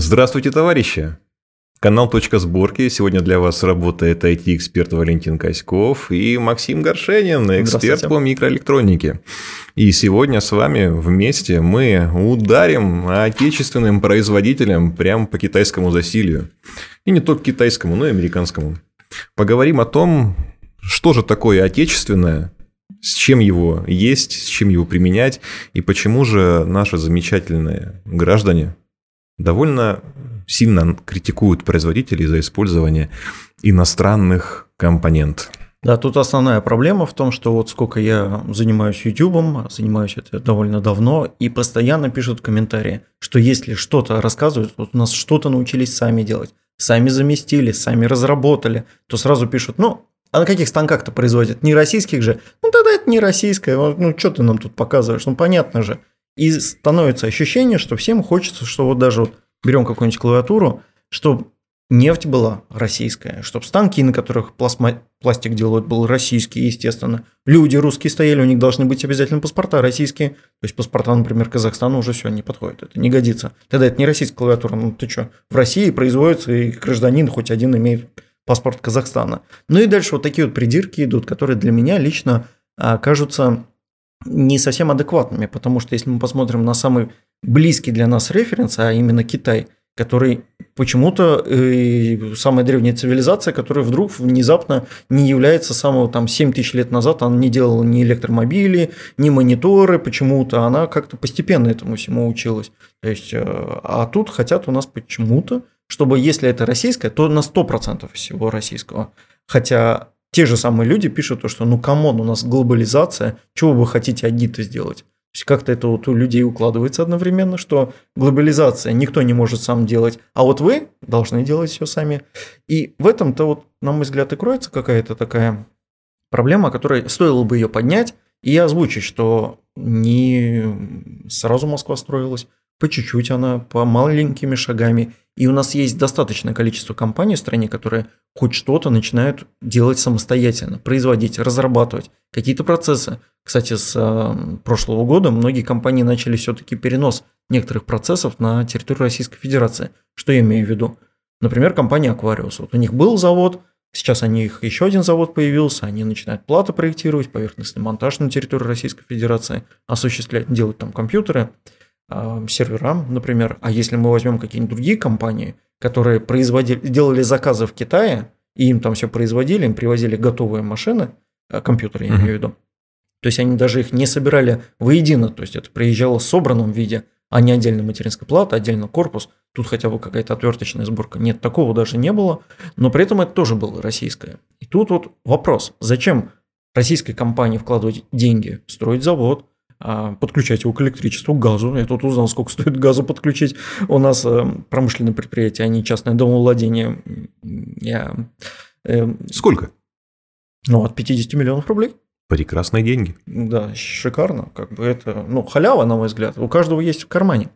Здравствуйте, товарищи! Канал «Точка сборки». Сегодня для вас работает IT-эксперт Валентин Коськов и Максим Горшенин, эксперт по микроэлектронике. И сегодня с вами вместе мы ударим отечественным производителям прямо по китайскому засилию. И не только китайскому, но и американскому. Поговорим о том, что же такое отечественное, с чем его есть, с чем его применять, и почему же наши замечательные граждане довольно сильно критикуют производителей за использование иностранных компонент. Да, тут основная проблема в том, что вот сколько я занимаюсь YouTube, занимаюсь это довольно давно, и постоянно пишут комментарии, что если что-то рассказывают, вот у нас что-то научились сами делать, сами заместили, сами разработали, то сразу пишут, ну, а на каких станках-то производят? Не российских же? Ну, тогда это не российское. Ну, что ты нам тут показываешь? Ну, понятно же. И становится ощущение, что всем хочется, что вот даже вот берем какую-нибудь клавиатуру, чтобы нефть была российская, чтобы станки, на которых пластма... пластик делают, был российский, естественно. Люди русские стояли, у них должны быть обязательно паспорта российские. То есть паспорта, например, Казахстана уже все не подходит, это не годится. Тогда это не российская клавиатура, ну ты что, в России производится, и гражданин хоть один имеет паспорт Казахстана. Ну и дальше вот такие вот придирки идут, которые для меня лично а, кажутся не совсем адекватными, потому что если мы посмотрим на самый близкий для нас референс, а именно Китай, который почему-то э, самая древняя цивилизация, которая вдруг внезапно не является самого там 7 тысяч лет назад, она не делала ни электромобили, ни мониторы, почему-то она как-то постепенно этому всему училась. То есть, э, а тут хотят у нас почему-то, чтобы если это российское, то на 100% всего российского. Хотя те же самые люди пишут, то, что ну come on, у нас глобализация, чего вы хотите одни-то сделать? То есть как-то это вот у людей укладывается одновременно, что глобализация никто не может сам делать, а вот вы должны делать все сами. И в этом-то вот, на мой взгляд, и кроется какая-то такая проблема, которой стоило бы ее поднять и озвучить, что не сразу Москва строилась, по чуть-чуть она, по маленькими шагами. И у нас есть достаточное количество компаний в стране, которые хоть что-то начинают делать самостоятельно, производить, разрабатывать какие-то процессы. Кстати, с э, прошлого года многие компании начали все-таки перенос некоторых процессов на территорию Российской Федерации. Что я имею в виду? Например, компания Aquarius. Вот у них был завод, сейчас у них еще один завод появился, они начинают платы проектировать, поверхностный монтаж на территории Российской Федерации, осуществлять, делать там компьютеры – серверам, например. А если мы возьмем какие-нибудь другие компании, которые производили, делали заказы в Китае, и им там все производили, им привозили готовые машины, э, компьютеры, я имею в виду. То есть они даже их не собирали воедино, то есть это приезжало в собранном виде, а не отдельно материнская плата, отдельно корпус. Тут хотя бы какая-то отверточная сборка. Нет, такого даже не было, но при этом это тоже было российское. И тут вот вопрос, зачем российской компании вкладывать деньги, строить завод, а, подключать его к электричеству, к газу. Я тут узнал, сколько стоит газу подключить. У нас э, промышленное предприятие, а не частное домовладение. Я, э, сколько? Ну, от 50 миллионов рублей. Прекрасные деньги. Да, шикарно. Как бы это, ну, халява, на мой взгляд. У каждого есть в кармане.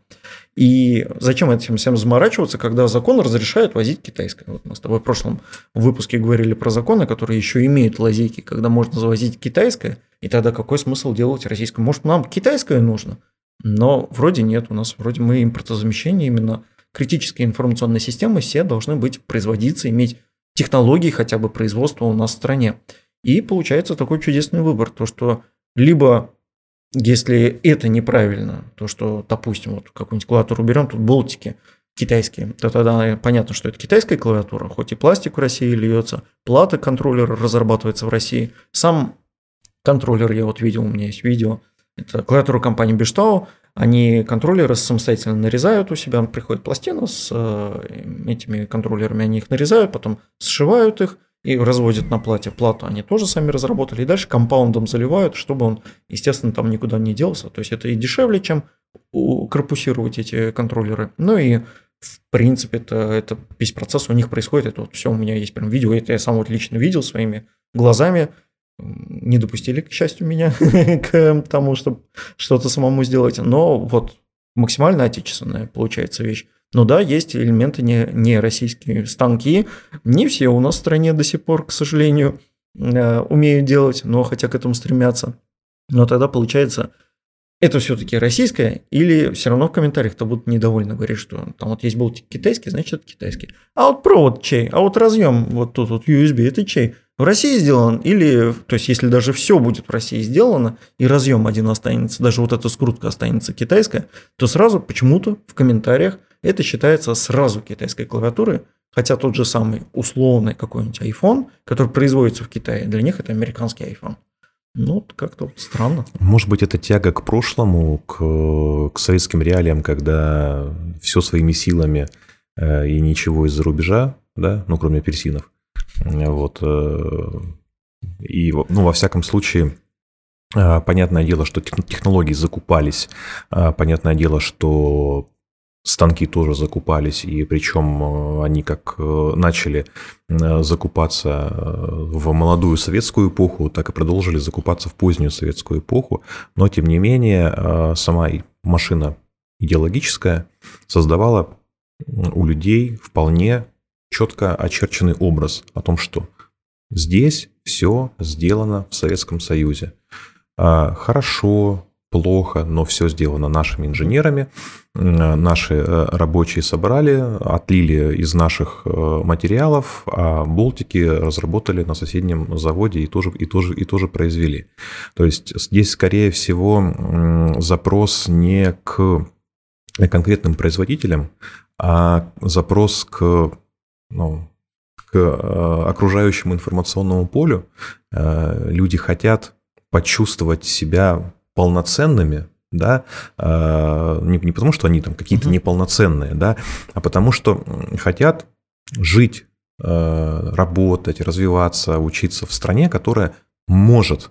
И зачем этим всем заморачиваться, когда закон разрешает возить китайское? Вот мы с тобой в прошлом выпуске говорили про законы, которые еще имеют лазейки, когда можно завозить китайское, и тогда какой смысл делать российское? Может, нам китайское нужно? Но вроде нет, у нас вроде мы импортозамещение именно критические информационные системы все должны быть производиться, иметь технологии хотя бы производства у нас в стране. И получается такой чудесный выбор, то что либо если это неправильно, то что, допустим, вот какую-нибудь клавиатуру берем, тут болтики китайские, то тогда понятно, что это китайская клавиатура, хоть и пластик в России льется, плата контроллера разрабатывается в России. Сам контроллер, я вот видел, у меня есть видео, это клавиатура компании Бештау, они контроллеры самостоятельно нарезают у себя, приходит пластина с э, этими контроллерами, они их нарезают, потом сшивают их, и разводят на плате плату, они тоже сами разработали, и дальше компаундом заливают, чтобы он, естественно, там никуда не делся. То есть это и дешевле, чем корпусировать эти контроллеры. Ну и в принципе, это, это весь процесс у них происходит. Это вот все у меня есть прям видео. Это я сам вот лично видел своими глазами. Не допустили, к счастью, меня к тому, чтобы что-то самому сделать. Но вот максимально отечественная получается вещь. Ну да, есть элементы не, не российские станки. Не все у нас в стране до сих пор, к сожалению, э, умеют делать, но хотя к этому стремятся. Но тогда получается, это все-таки российское, или все равно в комментариях-то будут недовольны, говорить, что там вот есть болтик китайский, значит это китайский. А вот провод чей, а вот разъем вот тут вот USB, это чей? В России сделан или, то есть если даже все будет в России сделано, и разъем один останется, даже вот эта скрутка останется китайская, то сразу почему-то в комментариях это считается сразу китайской клавиатурой, хотя тот же самый условный какой-нибудь iPhone, который производится в Китае, для них это американский iPhone. Ну, как-то вот странно. Может быть, это тяга к прошлому, к, к советским реалиям, когда все своими силами э, и ничего из-за рубежа, да, ну, кроме апельсинов. Вот. Э, и, ну, во всяком случае, э, понятное дело, что технологии закупались, э, понятное дело, что станки тоже закупались, и причем э, они как э, начали э, закупаться в молодую советскую эпоху, так и продолжили закупаться в позднюю советскую эпоху, но тем не менее сама машина идеологическая создавала у людей вполне четко очерченный образ о том, что здесь все сделано в Советском Союзе. А, хорошо, плохо, но все сделано нашими инженерами. Наши э, рабочие собрали, отлили из наших э, материалов, а болтики разработали на соседнем заводе и тоже, и тоже, и тоже произвели. То есть здесь, скорее всего, запрос не к конкретным производителям, а запрос к, ну, к э, окружающему информационному полю. Люди хотят почувствовать себя полноценными, да, а, не, не потому, что они там какие-то uh-huh. неполноценные, да, а потому что хотят жить, а, работать, развиваться, учиться в стране, которая может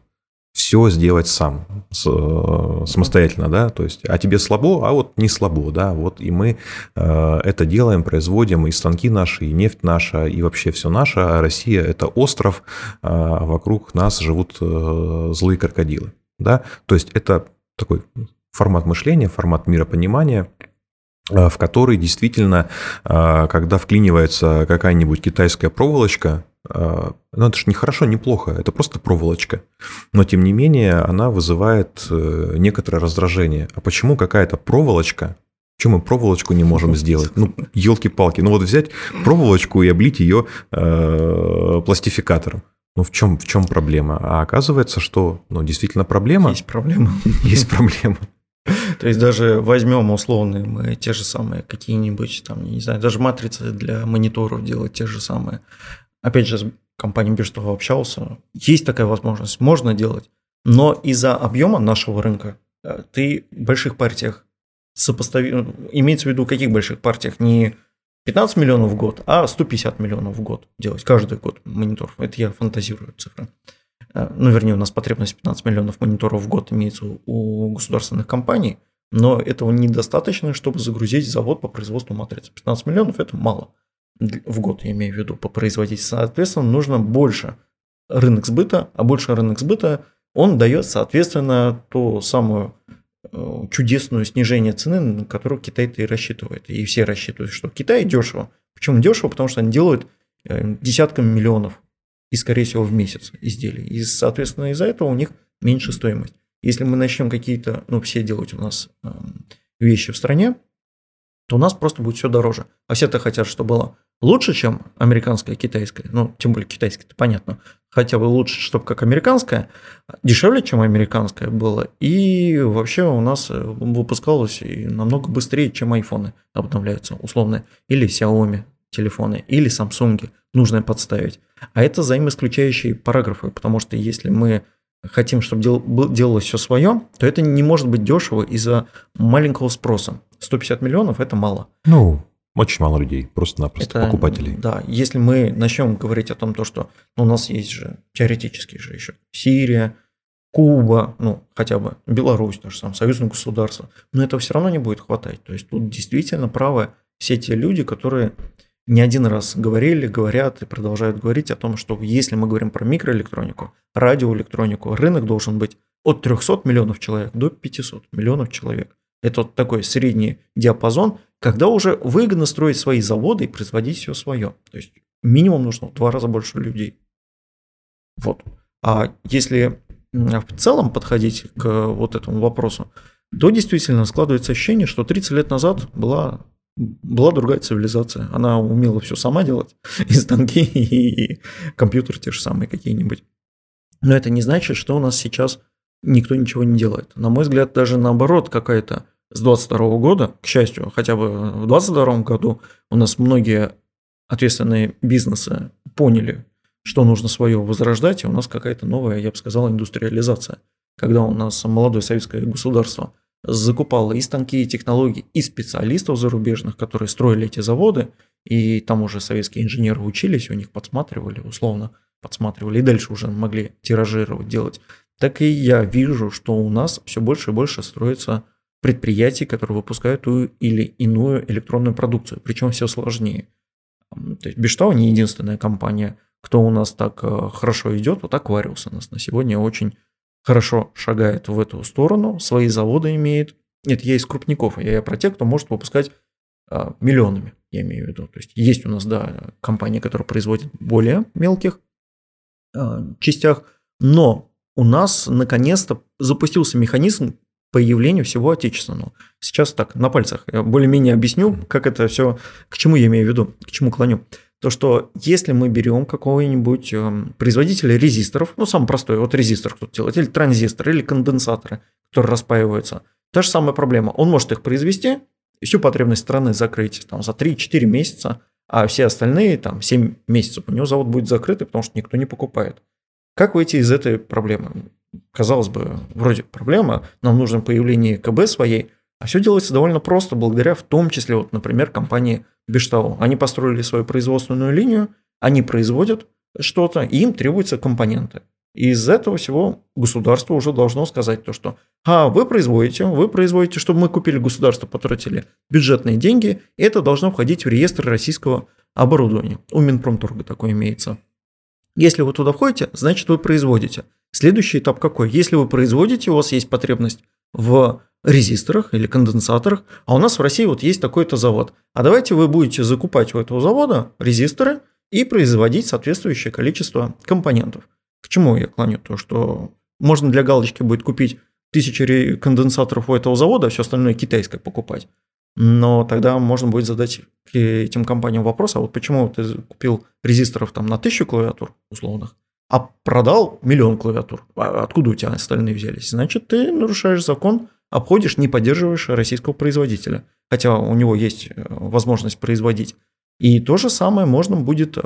все сделать сам, самостоятельно, да, то есть, а тебе слабо, а вот не слабо, да, вот и мы а, это делаем, производим, и станки наши, и нефть наша, и вообще все наше, а Россия – это остров, а вокруг нас живут э, злые крокодилы да, то есть это такой формат мышления, формат миропонимания, э, в который действительно, э, когда вклинивается какая-нибудь китайская проволочка, э, ну это же не хорошо, не плохо, это просто проволочка. Но тем не менее она вызывает некоторое раздражение. А почему какая-то проволочка Почему мы проволочку не можем сделать? Ну, елки-палки. Ну вот взять проволочку и облить ее пластификатором. Ну, в чем, в чем проблема? А оказывается, что ну, действительно проблема. Есть проблема. Есть проблема. То есть даже возьмем условные мы те же самые какие-нибудь там, не знаю, даже матрицы для мониторов делать те же самые. Опять же, с компанией Бирстова общался. Есть такая возможность, можно делать. Но из-за объема нашего рынка э, ты в больших партиях сопостави... Имеется в виду, каких больших партиях? Не 15 миллионов в год, а 150 миллионов в год делать каждый год мониторов. Это я фантазирую цифры. Э, ну, вернее, у нас потребность 15 миллионов мониторов в год имеется у государственных компаний, но этого недостаточно, чтобы загрузить завод по производству матриц. 15 миллионов – это мало в год, я имею в виду, по производить. Соответственно, нужно больше рынок сбыта, а больше рынок сбыта, он дает, соответственно, ту самую Э, чудесную снижение цены, на которую Китай-то и рассчитывает. И все рассчитывают, что Китай дешево. Почему дешево? Потому что они делают э, десятками миллионов и, скорее всего, в месяц изделий. И, соответственно, из-за этого у них меньше стоимость. Если мы начнем какие-то, ну, все делать у нас эм, вещи в стране, то у нас просто будет все дороже. А все-то хотят, чтобы было лучше, чем американская, китайская. Ну, тем более китайская, это понятно. Хотя бы лучше, чтобы как американская, дешевле, чем американская было. И вообще у нас э, выпускалось и намного быстрее, чем айфоны обновляются, условно. Или Xiaomi телефоны, или Samsung. Нужно подставить. А это взаимоисключающие параграфы, потому что если мы хотим, чтобы дел, делалось все свое, то это не может быть дешево из-за маленького спроса. 150 миллионов – это мало. Ну, очень мало людей, просто-напросто это, покупателей. Да, если мы начнем говорить о том, то, что ну, у нас есть же теоретически же еще Сирия, Куба, ну, хотя бы Беларусь, то же самое, союзное государство, но этого все равно не будет хватать. То есть тут действительно правы все те люди, которые не один раз говорили, говорят и продолжают говорить о том, что если мы говорим про микроэлектронику, радиоэлектронику, рынок должен быть от 300 миллионов человек до 500 миллионов человек. Это вот такой средний диапазон, когда уже выгодно строить свои заводы и производить все свое. То есть минимум нужно в два раза больше людей. Вот. А если в целом подходить к вот этому вопросу, то действительно складывается ощущение, что 30 лет назад была была другая цивилизация. Она умела все сама делать, и станки, и компьютеры те же самые какие-нибудь. Но это не значит, что у нас сейчас никто ничего не делает. На мой взгляд, даже наоборот, какая-то с 22 года, к счастью, хотя бы в 22 году у нас многие ответственные бизнесы поняли, что нужно свое возрождать, и у нас какая-то новая, я бы сказал, индустриализация. Когда у нас молодое советское государство закупало и станки, и технологии, и специалистов зарубежных, которые строили эти заводы, и там уже советские инженеры учились, у них подсматривали, условно подсматривали, и дальше уже могли тиражировать, делать. Так и я вижу, что у нас все больше и больше строится предприятий, которые выпускают ту или иную электронную продукцию, причем все сложнее. То есть Бештау не единственная компания, кто у нас так э, хорошо идет, вот Aquarius у нас на сегодня очень хорошо шагает в эту сторону, свои заводы имеет. Нет, я из крупников, я про тех, кто может выпускать а, миллионами, я имею в виду. То есть есть у нас, да, компании, которые производят более мелких а, частях, но у нас наконец-то запустился механизм появлению всего отечественного. Сейчас так, на пальцах. Я более-менее объясню, как это все, к чему я имею в виду, к чему клоню. То, что если мы берем какого-нибудь э, производителя резисторов, ну, самый простой, вот резистор кто-то делает, или транзистор, или конденсаторы, которые распаиваются, та же самая проблема. Он может их произвести, всю потребность страны закрыть там, за 3-4 месяца, а все остальные там 7 месяцев у него завод будет закрытый, потому что никто не покупает. Как выйти из этой проблемы? Казалось бы, вроде проблема, нам нужно появление КБ своей, а все делается довольно просто, благодаря в том числе, вот, например, компании Бештау. Они построили свою производственную линию, они производят что-то, и им требуются компоненты. И из этого всего государство уже должно сказать то, что а, вы производите, вы производите, чтобы мы купили государство, потратили бюджетные деньги, и это должно входить в реестр российского оборудования. У Минпромторга такое имеется. Если вы туда входите, значит вы производите. Следующий этап какой? Если вы производите, у вас есть потребность в резисторах или конденсаторах, а у нас в России вот есть такой-то завод. А давайте вы будете закупать у этого завода резисторы и производить соответствующее количество компонентов. К чему я клоню? То, что можно для галочки будет купить тысячи конденсаторов у этого завода, а все остальное китайское покупать. Но тогда можно будет задать этим компаниям вопрос, а вот почему ты купил резисторов там на тысячу клавиатур условных, а продал миллион клавиатур. А откуда у тебя остальные взялись? Значит, ты нарушаешь закон, обходишь, не поддерживаешь российского производителя. Хотя у него есть э, возможность производить. И то же самое можно будет, э,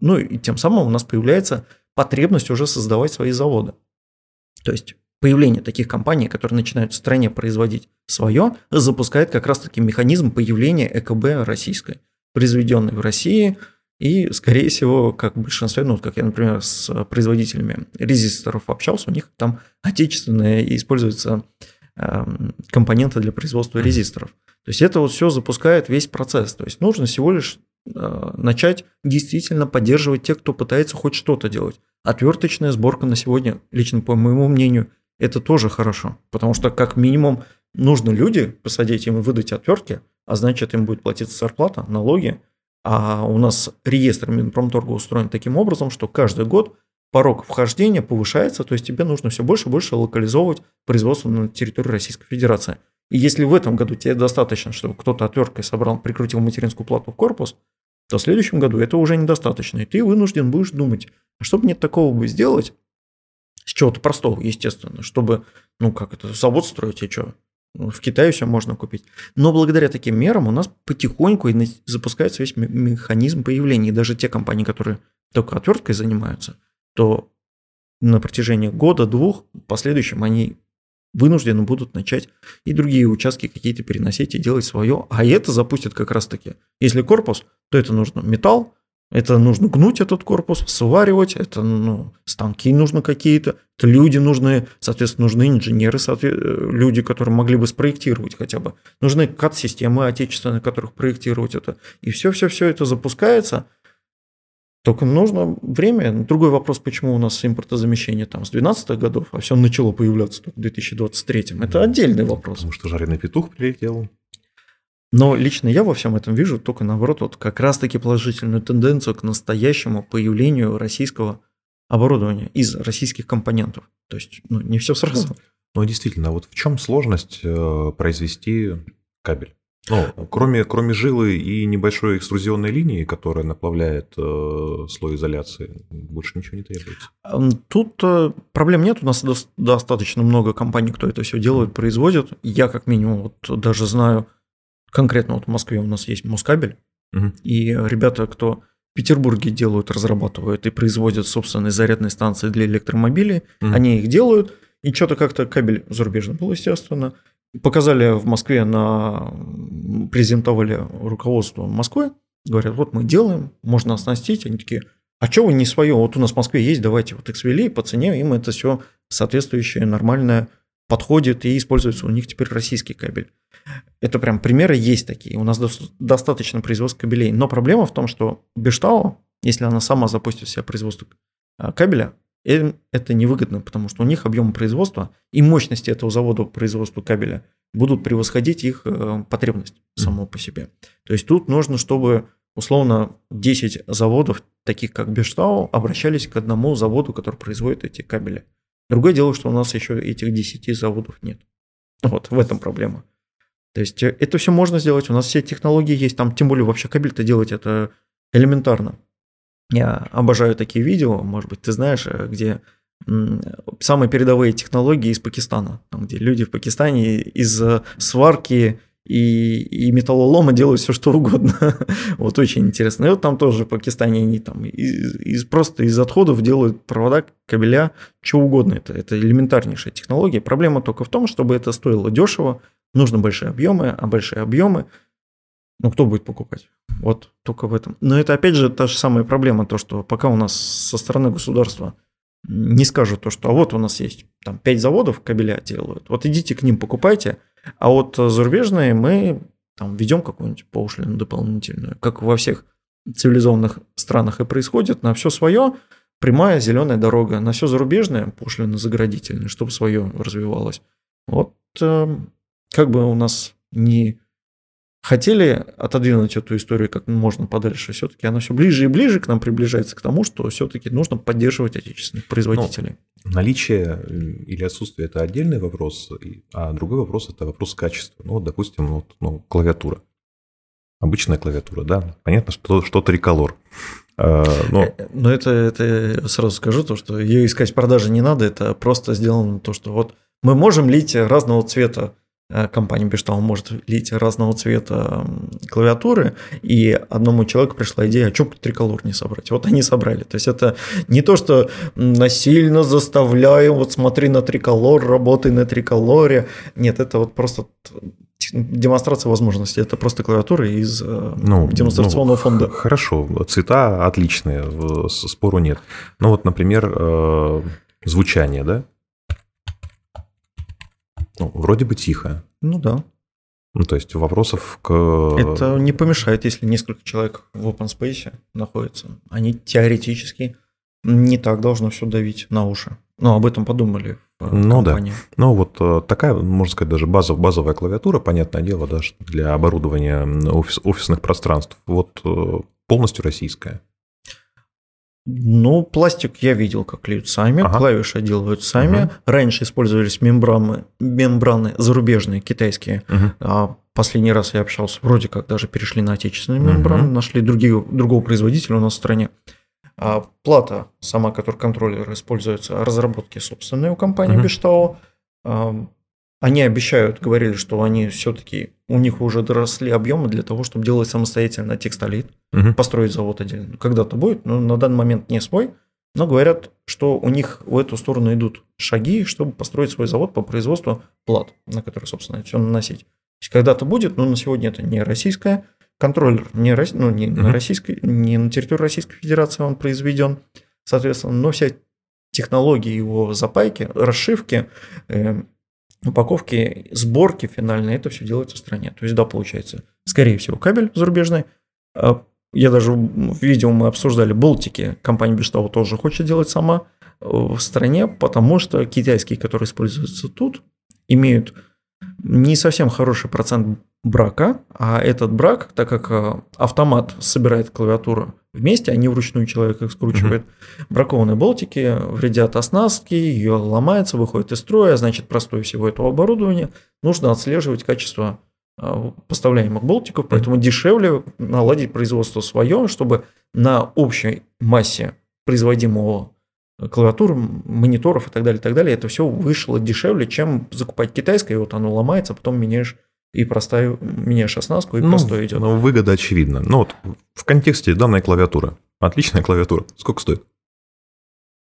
ну и тем самым у нас появляется потребность уже создавать свои заводы. То есть появление таких компаний, которые начинают в стране производить свое, запускает как раз-таки механизм появления ЭКБ российской, произведенной в России – и, скорее всего, как в большинстве, ну, как я, например, с производителями резисторов общался, у них там отечественные используются эм, компоненты для производства резисторов. То есть это вот все запускает весь процесс. То есть нужно всего лишь э, начать действительно поддерживать тех, кто пытается хоть что-то делать. Отверточная сборка на сегодня, лично по моему мнению, это тоже хорошо. Потому что как минимум нужно люди посадить им и выдать отвертки, а значит им будет платиться зарплата, налоги, а у нас реестр Минпромторга устроен таким образом, что каждый год порог вхождения повышается, то есть тебе нужно все больше и больше локализовывать производство на территории Российской Федерации. И если в этом году тебе достаточно, чтобы кто-то отверткой собрал, прикрутил материнскую плату в корпус, то в следующем году это уже недостаточно. И ты вынужден будешь думать, а что мне такого бы сделать, с чего-то простого, естественно, чтобы, ну как это, завод строить, и что, в Китае все можно купить. Но благодаря таким мерам у нас потихоньку запускается весь механизм появления. И даже те компании, которые только отверткой занимаются, то на протяжении года-двух последующем они вынуждены будут начать и другие участки какие-то переносить и делать свое. А это запустит как раз-таки. Если корпус, то это нужно металл, это нужно гнуть этот корпус, сваривать, это ну, станки нужны какие-то, это люди нужны, соответственно, нужны инженеры, люди, которые могли бы спроектировать хотя бы. Нужны CAD-системы отечественные, которых проектировать это. И все-все-все это запускается. Только нужно время. Другой вопрос, почему у нас импортозамещение там с 12 годов, а все начало появляться только в 2023. Это отдельный вопрос. Потому что жареный петух прилетел. Но лично я во всем этом вижу только наоборот, вот как раз-таки положительную тенденцию к настоящему появлению российского оборудования из российских компонентов. То есть, ну, не все сразу. Ну, действительно, вот в чем сложность э, произвести кабель? Ну, кроме, кроме жилы и небольшой экструзионной линии, которая наплавляет э, слой изоляции, больше ничего не требуется. Тут э, проблем нет. У нас до, достаточно много компаний, кто это все делает, производит. Я, как минимум, вот даже знаю, конкретно вот в Москве у нас есть Москабель, угу. и ребята, кто в Петербурге делают, разрабатывают и производят собственные зарядные станции для электромобилей, угу. они их делают, и что-то как-то кабель зарубежный был, естественно – Показали в Москве на презентовали руководство Москвы, говорят, вот мы делаем, можно оснастить. Они такие, а что вы не свое? Вот у нас в Москве есть, давайте вот XVLA по цене, им это все соответствующее, нормальное подходит и используется у них теперь российский кабель. Это прям примеры есть такие. У нас достаточно производства кабелей. Но проблема в том, что Бештау, если она сама запустит себе производство а, кабеля, им это невыгодно, потому что у них объем производства и мощности этого завода по производству кабеля будут превосходить их э, потребность само по себе. То есть тут нужно, чтобы условно 10 заводов, таких как Бештау, обращались к одному заводу, который производит эти кабели. Другое дело, что у нас еще этих 10 заводов нет. Вот, в этом проблема. То есть э, это все можно сделать, у нас все технологии есть, там тем более вообще кабель-то делать это элементарно. Я обожаю такие видео, может быть, ты знаешь, э, где самые передовые технологии из Пакистана, там, где люди в Пакистане из сварки и, и металлолома делают все что угодно. вот очень интересно. И вот там тоже в Пакистане они там из, из, просто из отходов делают провода, кабеля, что угодно. Это, это элементарнейшая технология. Проблема только в том, чтобы это стоило дешево, нужны большие объемы, а большие объемы ну, кто будет покупать? Вот только в этом. Но это опять же та же самая проблема, то, что пока у нас со стороны государства не скажут то, что а вот у нас есть там 5 заводов кабеля делают, вот идите к ним покупайте, а вот зарубежные мы там ведем какую-нибудь пошлину дополнительную, как во всех цивилизованных странах и происходит, на все свое прямая зеленая дорога, на все зарубежное пошлина заградительная, чтобы свое развивалось. Вот э, как бы у нас не хотели отодвинуть эту историю как можно подальше, все-таки она все ближе и ближе к нам приближается к тому, что все-таки нужно поддерживать отечественных производителей. Ну, наличие э, или отсутствие – это отдельный вопрос, а другой вопрос – это вопрос качества. Ну, вот, допустим, вот, ну, клавиатура. Обычная клавиатура, да. Понятно, что, что триколор. А, но... Э, но это, это сразу скажу, то, что ее искать в продаже не надо, это просто сделано то, что вот мы можем лить разного цвета Э, компания Бештау может лить разного цвета клавиатуры, и одному человеку пришла идея, а что бы триколор не собрать? Вот они собрали. То есть это не то, что насильно заставляем, вот смотри на триколор, работай на триколоре. Нет, это вот просто демонстрация возможностей. Это просто клавиатура из э, ну, демонстрационного ну, фонда. Хорошо, цвета отличные, спору нет. Ну вот, например, э, звучание, да? Ну, вроде бы тихо. Ну да. Ну, то есть вопросов к... Это не помешает, если несколько человек в open space находятся. Они теоретически не так должно все давить на уши. Но об этом подумали в ну, компании. Да. Ну, вот э, такая, можно сказать, даже базов, базовая клавиатура, понятное дело, даже для оборудования офис, офисных пространств. Вот э, полностью российская. Ну, пластик я видел, как льют сами, ага. клавиши делают сами. Угу. Раньше использовались мембраны, мембраны зарубежные, китайские. Угу. А последний раз я общался, вроде как даже перешли на отечественные угу. мембраны, нашли другие, другого производителя у нас в стране. А плата, сама, которая контроллер используется, разработки собственные у компании угу. Бештау. Они обещают, говорили, что они все-таки, у них уже доросли объемы для того, чтобы делать самостоятельно текстолит, угу. построить завод отдельно. Когда-то будет, но на данный момент не свой. Но говорят, что у них в эту сторону идут шаги, чтобы построить свой завод по производству плат, на который, собственно, все наносить. Когда-то будет, но на сегодня это не российская. Контроллер не, ну, не, uh на российской, не на территории Российской Федерации он произведен, соответственно, но вся технология его запайки, расшивки, э, упаковки, сборки финальные, это все делается в стране. То есть, да, получается, скорее всего, кабель зарубежный. А, я даже в видео мы обсуждали Болтики, компания Бештау тоже хочет делать сама э, в стране, потому что китайские, которые используются тут, имеют не совсем хороший процент брака, а этот брак, так как э, автомат собирает клавиатуру вместе, а не вручную человек их скручивает, mm-hmm. бракованные болтики вредят оснастке, ее ломается, выходит из строя, значит, простой всего этого оборудования нужно отслеживать качество э, поставляемых болтиков, поэтому mm-hmm. дешевле наладить производство свое, чтобы на общей массе производимого клавиатур, мониторов и так далее, и так далее, это все вышло дешевле, чем закупать китайское, и вот оно ломается, потом меняешь и простая, меняешь оснастку, и ну, простой идет. Ну, выгода очевидна. Ну, вот в контексте данной клавиатуры. Отличная клавиатура. Сколько стоит?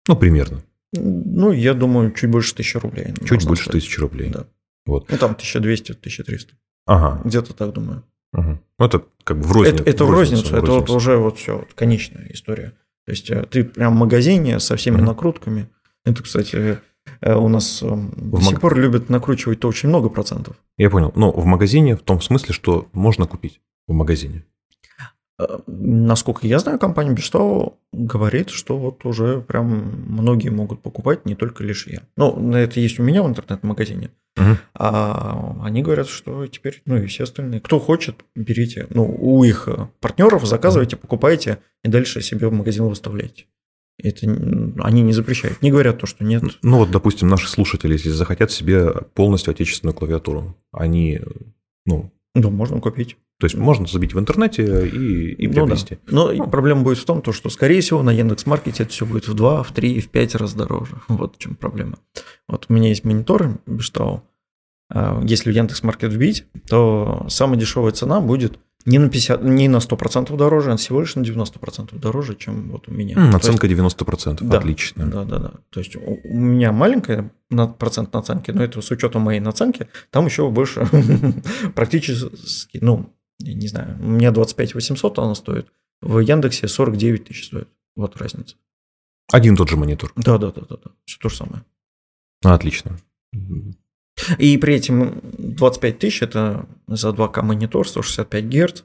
Ну, примерно. Ну, я думаю, чуть больше тысячи рублей. Чуть больше тысячи рублей. Да. Вот. Ну, там 1200-1300. Ага. Где-то так, думаю. Угу. Ну, это как бы в розницу. Это, это в розницу, в розницу. это вот уже вот все, вот, конечная история. То есть э, ты прям в магазине со всеми угу. накрутками. Это, кстати, э, у нас эм, в до сих маг... пор любят накручивать-то очень много процентов. Я понял. Но в магазине в том смысле, что можно купить в магазине. Э, насколько я знаю, компания Бештау говорит, что вот уже прям многие могут покупать, не только лишь я. Ну, это есть у меня в интернет-магазине. Угу. А они говорят, что теперь, ну и все остальные. Кто хочет, берите. Ну, у их партнеров заказывайте, покупайте и дальше себе в магазин выставляйте. Это они не запрещают. Не говорят то, что нет. Ну вот, допустим, наши слушатели, если захотят себе полностью отечественную клавиатуру, они, ну... Да, можно купить. То есть можно забить в интернете и, и приобрести. Ну, да. Но ну. проблема будет в том, то, что, скорее всего, на Яндекс.Маркете это все будет в 2, в 3, в 5 раз дороже. Вот в чем проблема. Вот у меня есть монитор Бештау. А, если в Яндекс.Маркет вбить, то самая дешевая цена будет не на 50, не на 100% дороже, а всего лишь на 90% дороже, чем вот у меня. Mm, наценка есть, 90%, да, отлично. Да, да, да. То есть у, у меня маленькая процент наценки, но это с учетом моей наценки, там еще больше практически, ну, я не знаю, у меня 25 800 она стоит, в Яндексе 49 тысяч стоит. Вот разница. Один тот же монитор. Да, да, да, да, да. Все то же самое. Отлично. И при этом 25 тысяч это за 2К монитор, 165 Гц,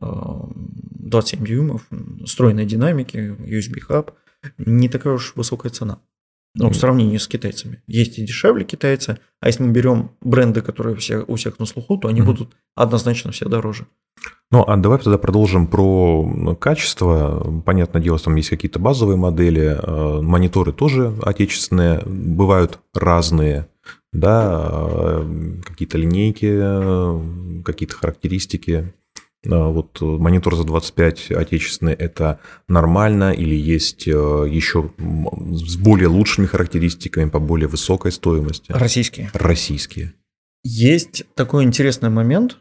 27 дюймов, встроенной динамики, USB хаб. Не такая уж высокая цена. Ну, в сравнении с китайцами. Есть и дешевле китайцы, а если мы берем бренды, которые все, у всех на слуху, то они mm-hmm. будут однозначно все дороже. Ну, а давай тогда продолжим про качество. Понятное дело, там есть какие-то базовые модели, э, мониторы тоже отечественные, бывают разные да, э, какие-то линейки, э, какие-то характеристики. Э, вот монитор за 25 отечественный – это нормально или есть еще с более лучшими характеристиками, по более высокой стоимости? Российские. Российские. Есть такой интересный момент.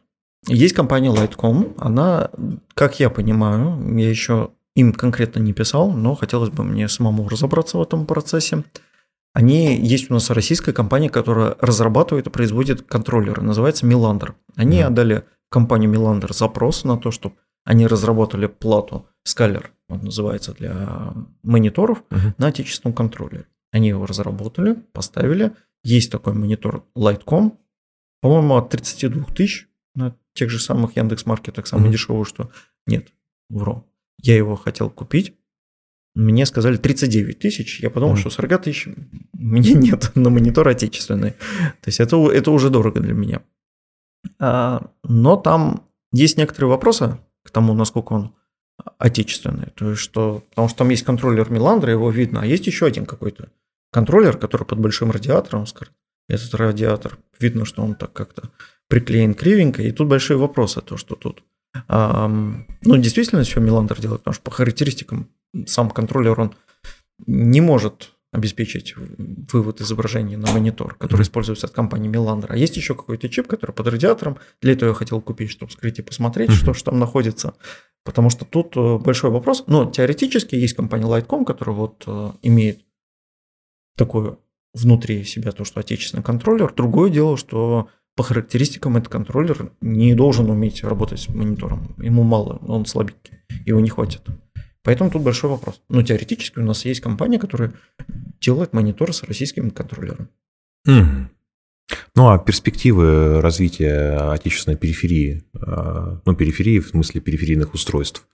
Есть компания Lightcom. Она, как я понимаю, я еще им конкретно не писал, но хотелось бы мне самому разобраться в этом процессе. Они, есть у нас российская компания, которая разрабатывает и производит контроллеры, называется Milander. Они mm. отдали компанию Milander запрос на то, чтобы они разработали плату Scaler, он называется, для мониторов uh-huh. на отечественном контроллере. Они его разработали, поставили. Есть такой монитор Lightcom, по-моему, от 32 тысяч на тех же самых Яндекс.Маркетах, самый uh-huh. дешевый, что нет, вру. Я его хотел купить, мне сказали 39 тысяч. Я подумал, mm. что 40 тысяч мне нет на монитор отечественный. То есть это, это уже дорого для меня. А, но там есть некоторые вопросы к тому, насколько он отечественный. То есть что, потому что там есть контроллер Миландра, его видно, а есть еще один какой-то контроллер, который под большим радиатором, этот радиатор, видно, что он так как-то приклеен кривенько, и тут большие вопросы, то, что тут. А, ну, действительно, все Миландр делает, потому что по характеристикам сам контроллер, он не может обеспечить вывод изображения на монитор, который используется от компании Milander. А есть еще какой-то чип, который под радиатором. Для этого я хотел купить, чтобы скрыть и посмотреть, что же там находится. Потому что тут э, большой вопрос. Но теоретически есть компания Lightcom, которая вот э, имеет такое внутри себя то, что отечественный контроллер. Другое дело, что по характеристикам этот контроллер не должен уметь работать с монитором. Ему мало, он слабенький, его не хватит. Поэтому тут большой вопрос. Но теоретически у нас есть компания, которая делает мониторы с российским контроллером. Mm. Ну а перспективы развития отечественной периферии, а, ну периферии в смысле периферийных устройств,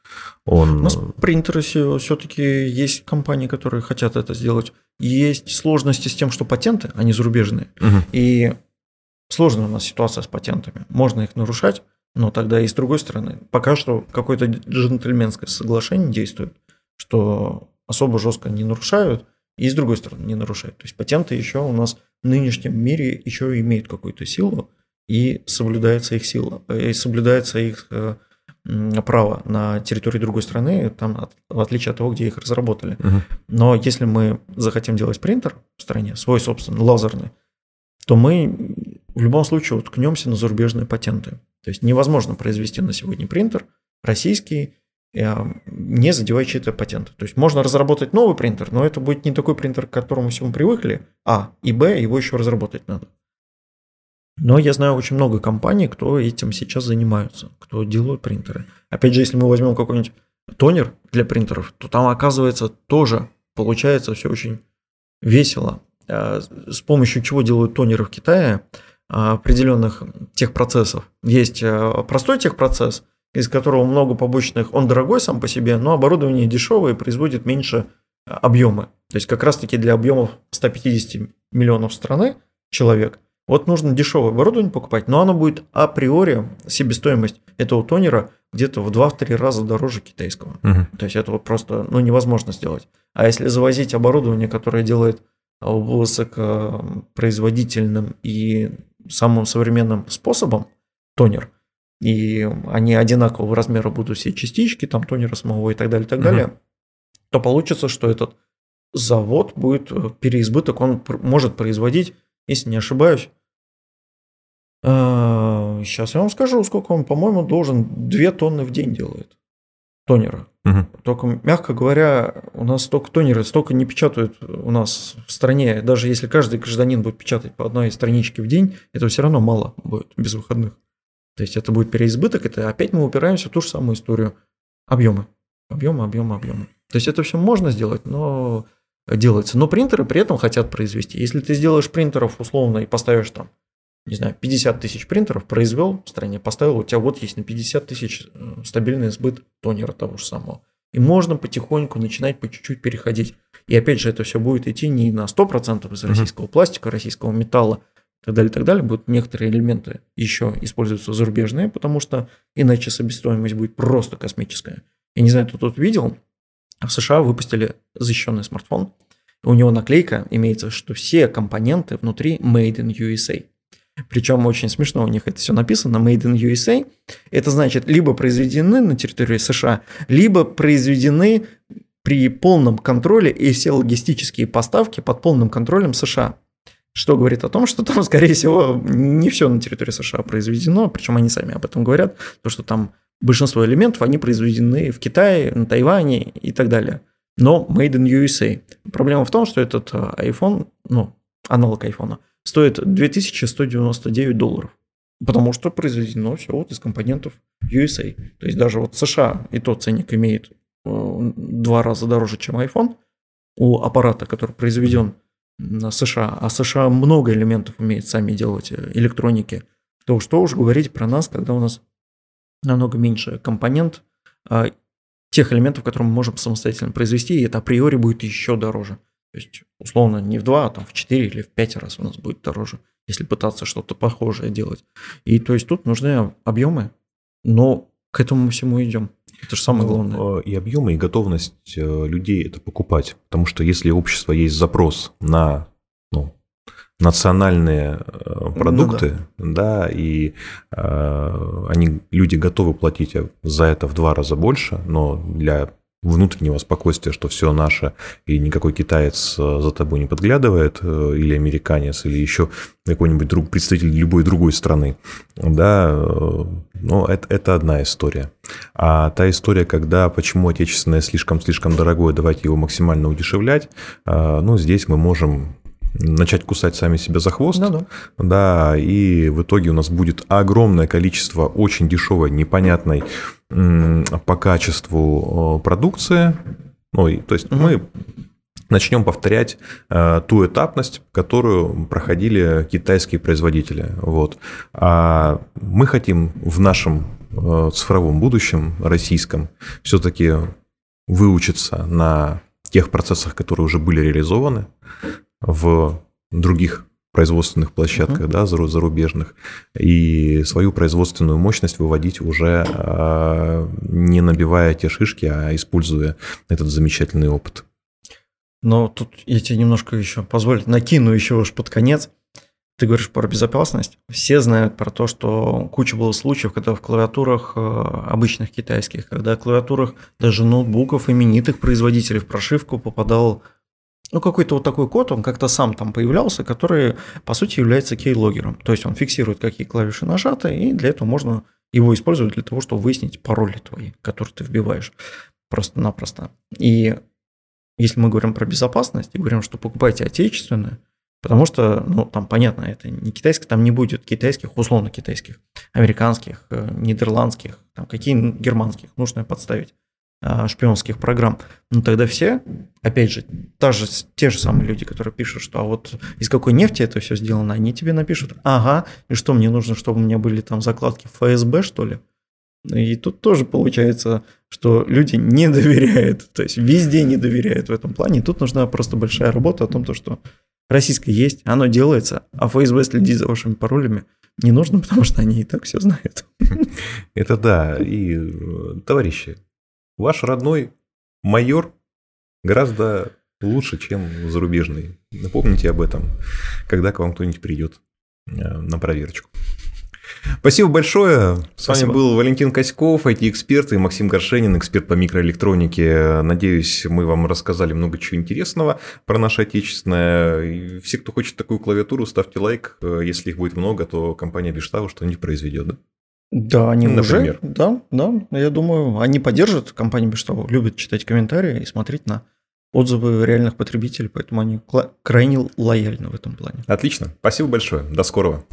он... У нас принтеры все-таки есть компании, которые хотят это сделать. Есть сложности с тем, что патенты, они зарубежные. Угу. И сложная у нас ситуация с патентами. Можно их нарушать, но тогда и с другой стороны, пока что какое-то джентльменское соглашение действует, что особо жестко не нарушают, и с другой стороны не нарушают. То есть патенты еще у нас в нынешнем мире еще имеют какую-то силу, и соблюдается их сила, и соблюдается их э, право на территории другой страны, там, в отличие от того, где их разработали. Угу. Но если мы захотим делать принтер в стране, свой собственный, лазерный, то мы в любом случае уткнемся на зарубежные патенты. То есть невозможно произвести на сегодня принтер российский, э, не задевая чьи-то патенты. То есть можно разработать новый принтер, но это будет не такой принтер, к которому все мы привыкли, а, и б, его еще разработать надо. Но я знаю очень много компаний, кто этим сейчас занимаются, кто делают принтеры. Опять же, если мы возьмем какой-нибудь тонер для принтеров, то там оказывается тоже получается все очень весело. А, с помощью чего делают тонеры в Китае определенных техпроцессов. Есть а, простой техпроцесс, из которого много побочных, он дорогой сам по себе, но оборудование дешевое и производит меньше объемы. То есть как раз таки для объемов 150 миллионов страны человек – вот нужно дешевое оборудование покупать, но оно будет априори, себестоимость этого тонера где-то в 2-3 раза дороже китайского. Угу. То есть это вот просто ну, невозможно сделать. А если завозить оборудование, которое делает высокопроизводительным и самым современным способом тонер, и они одинакового размера будут все частички, там тонера самого и так далее, и так угу. далее, то получится, что этот завод будет э, переизбыток, он может производить если не ошибаюсь. Сейчас а, я вам скажу, сколько он, по-моему, должен 2 тонны в день делает тонера. Угу. Только, мягко говоря, у нас столько тонера, столько не печатают у нас в стране. Даже если каждый гражданин будет печатать по одной страничке в день, это все равно мало будет без выходных. То есть это будет переизбыток, это опять мы упираемся в ту же самую историю. Объемы. Объемы, объемы, объемы. То есть это все можно сделать, но делается. Но принтеры при этом хотят произвести. Если ты сделаешь принтеров условно и поставишь там, не знаю, 50 тысяч принтеров, произвел в стране, поставил, у тебя вот есть на 50 тысяч стабильный сбыт тонера того же самого. И можно потихоньку начинать по чуть-чуть переходить. И опять же, это все будет идти не на 100% из российского uh-huh. пластика, российского металла, и так далее, и так далее. Будут некоторые элементы еще используются зарубежные, потому что иначе себестоимость будет просто космическая. Я не знаю, кто тут видел, в США выпустили защищенный смартфон. У него наклейка имеется, что все компоненты внутри Made in USA. Причем очень смешно у них это все написано, Made in USA. Это значит, либо произведены на территории США, либо произведены при полном контроле и все логистические поставки под полным контролем США. Что говорит о том, что там, скорее всего, не все на территории США произведено, причем они сами об этом говорят, то, что там большинство элементов, они произведены в Китае, на Тайване и так далее. Но made in USA. Проблема в том, что этот э, iPhone, ну, аналог iPhone, стоит 2199 долларов. Потому что произведено все вот из компонентов USA. То есть даже вот США и тот ценник имеет э, два раза дороже, чем iPhone у аппарата, который произведен на США. А США много элементов умеет сами делать э, электроники. То что уж говорить про нас, когда у нас намного меньше компонент а, тех элементов, которые мы можем самостоятельно произвести, и это априори будет еще дороже. То есть, условно, не в 2, а там в 4 или в 5 раз у нас будет дороже, если пытаться что-то похожее делать. И то есть тут нужны объемы, но к этому всему идем. Это же самое главное. Ну, и объемы, и готовность э, людей это покупать. Потому что если у общества есть запрос на ну, национальные э, продукты, ну, да. да, и э, они, люди готовы платить за это в два раза больше, но для внутреннего спокойствия, что все наше, и никакой китаец э, за тобой не подглядывает, э, или американец, или еще какой-нибудь друг, представитель любой другой страны, да, ну, это, это одна история. А та история, когда почему отечественное слишком-слишком дорогое, давайте его максимально удешевлять, ну, здесь мы можем начать кусать сами себя за хвост. Ну, да. да, и в итоге у нас будет огромное количество очень дешевой, непонятной по качеству э, продукции. Ну, то есть угу. мы начнем повторять э, ту этапность, которую проходили китайские производители. Вот. А мы хотим в нашем э, цифровом будущем, российском, все-таки выучиться на тех процессах, которые уже были реализованы, в других производственных площадках, uh-huh. да, зарубежных, и свою производственную мощность выводить уже а, не набивая те шишки, а используя этот замечательный опыт. Но тут я тебе немножко еще позволю, накину еще уж под конец. Ты говоришь про безопасность. Все знают про то, что куча было случаев, когда в клавиатурах э, обычных китайских, когда в клавиатурах даже ноутбуков именитых производителей в прошивку попадал ну, какой-то вот такой код, он как-то сам там появлялся, который, по сути, является кейлогером. То есть он фиксирует, какие клавиши нажаты, и для этого можно его использовать для того, чтобы выяснить пароли твои, которые ты вбиваешь просто-напросто. И если мы говорим про безопасность и говорим, что покупайте отечественное, потому что, ну, там понятно, это не китайское, там не будет китайских, условно китайских, американских, э, нидерландских, там какие германских, нужно подставить шпионских программ, ну тогда все, опять же, та же, те же самые люди, которые пишут, что а вот из какой нефти это все сделано, они тебе напишут, ага, и что мне нужно, чтобы у меня были там закладки ФСБ, что ли? И тут тоже получается, что люди не доверяют, то есть везде не доверяют в этом плане. И тут нужна просто большая работа о том, то, что российское есть, оно делается, а ФСБ следить за вашими паролями не нужно, потому что они и так все знают. Это да. И, э, товарищи, ваш родной майор гораздо лучше, чем зарубежный. Напомните об этом, когда к вам кто-нибудь придет э, на проверочку. Спасибо большое. С Спасибо. вами был Валентин Коськов, IT-эксперт и Максим Горшенин, эксперт по микроэлектронике. Надеюсь, мы вам рассказали много чего интересного про наше отечественное. И все, кто хочет такую клавиатуру, ставьте лайк. Если их будет много, то компания Биштау что-нибудь произведет. Да? Да, они Например. уже, да, да, я думаю, они поддержат компанию Биштау, любят читать комментарии и смотреть на отзывы реальных потребителей, поэтому они крайне лояльны в этом плане. Отлично, спасибо большое, до скорого.